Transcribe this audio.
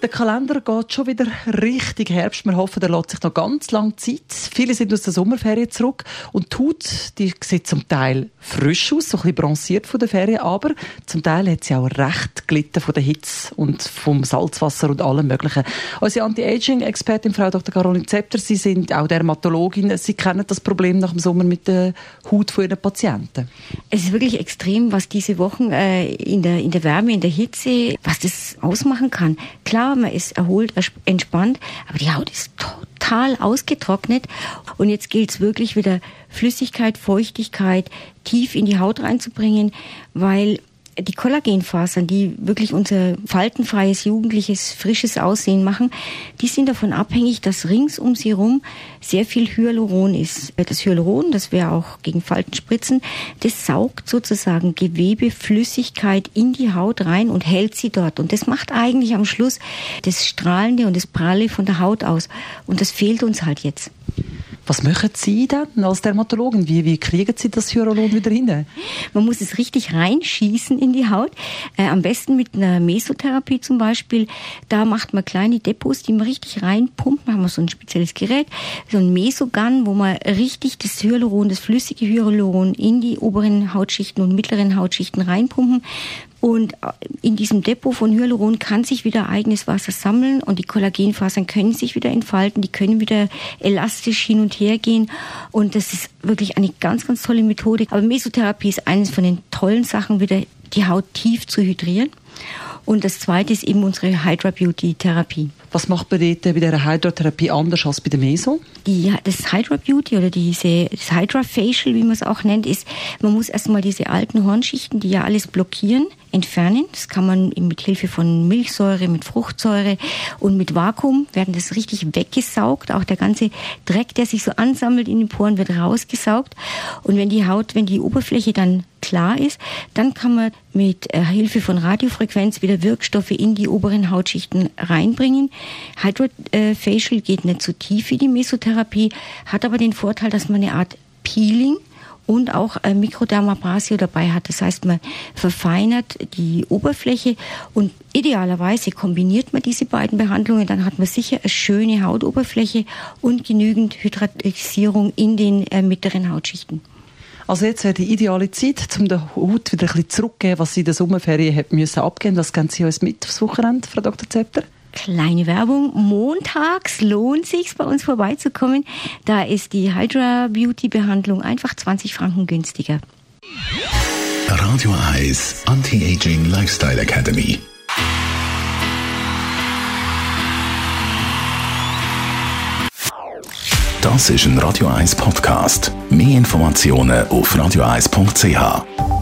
der Kalender geht schon wieder richtig Herbst. Wir hoffen, der lässt sich noch ganz lange Zeit. Viele sind aus der Sommerferien zurück und die Haut, die sieht zum Teil frisch aus, so ein bisschen bronziert von der Ferien, aber zum Teil hat sie auch recht gelitten von der Hitze und vom Salzwasser und allem Möglichen. Unsere Anti-Aging-Expertin, Frau Dr. Caroline Zepter, Sie sind auch Dermatologin. Sie kennen das Problem nach dem Sommer mit der Haut von Ihren Patienten. Es ist wirklich extrem, was diese Wochen äh, in, der, in der Wärme, in der Hitze, was das ausmachen kann. Klar, man ist erholt, entspannt, aber die Haut ist total ausgetrocknet. Und jetzt gilt es wirklich wieder Flüssigkeit, Feuchtigkeit tief in die Haut reinzubringen, weil die Kollagenfasern, die wirklich unser faltenfreies, jugendliches, frisches Aussehen machen, die sind davon abhängig, dass rings um sie herum sehr viel Hyaluron ist. Das Hyaluron, das wäre auch gegen Faltenspritzen, das saugt sozusagen Gewebeflüssigkeit in die Haut rein und hält sie dort. Und das macht eigentlich am Schluss das Strahlende und das Pralle von der Haut aus. Und das fehlt uns halt jetzt. Was machen Sie dann als Dermatologin? Wie, wie kriegen Sie das Hyaluron wieder hin? Man muss es richtig reinschießen in die Haut. Äh, am besten mit einer Mesotherapie zum Beispiel. Da macht man kleine Depots, die man richtig reinpumpt. Da haben wir so ein spezielles Gerät, so ein Mesogun, wo man richtig das Hyaluron, das flüssige Hyaluron in die oberen Hautschichten und mittleren Hautschichten reinpumpen. Und äh, in diesem Depot von Hyaluron kann sich wieder eigenes Wasser sammeln und die Kollagenfasern können sich wieder entfalten, die können wieder elastisch hin und her gehen. Und das ist wirklich eine ganz, ganz tolle Methode. Aber Mesotherapie ist eines von den tollen Sachen, wieder die Haut tief zu hydrieren. Und das zweite ist eben unsere Hydra Beauty Therapie. Was macht man dort bei der Hydra-Therapie anders als bei der Meso? Die, das Hydra Beauty oder diese, das Hydra Facial, wie man es auch nennt, ist, man muss erstmal diese alten Hornschichten, die ja alles blockieren, entfernen. Das kann man mit Hilfe von Milchsäure, mit Fruchtsäure und mit Vakuum werden das richtig weggesaugt. Auch der ganze Dreck, der sich so ansammelt in den Poren, wird rausgesaugt. Und wenn die Haut, wenn die Oberfläche dann klar ist, dann kann man mit äh, Hilfe von Radiofrequenz wieder Wirkstoffe in die oberen Hautschichten reinbringen. Hydrofacial geht nicht so tief wie die Mesotherapie, hat aber den Vorteil, dass man eine Art Peeling und auch äh, Mikrodermabrasie dabei hat. Das heißt, man verfeinert die Oberfläche und idealerweise kombiniert man diese beiden Behandlungen, dann hat man sicher eine schöne Hautoberfläche und genügend Hydratisierung in den äh, mittleren Hautschichten. Also jetzt wäre die ideale Zeit, um der Haut wieder ein bisschen zurückzugeben, was sie in der Sommerferien hat müssen abgeben. Was geben Sie uns mit aufs Wochenende, Frau Dr. Zepter? Kleine Werbung. Montags lohnt sich bei uns vorbeizukommen. Da ist die Hydra Beauty Behandlung einfach 20 Franken günstiger. Radio Eyes Anti-Aging Lifestyle Academy. Das ist ein Radio 1 Podcast. Mehr Informationen auf radio1.ch.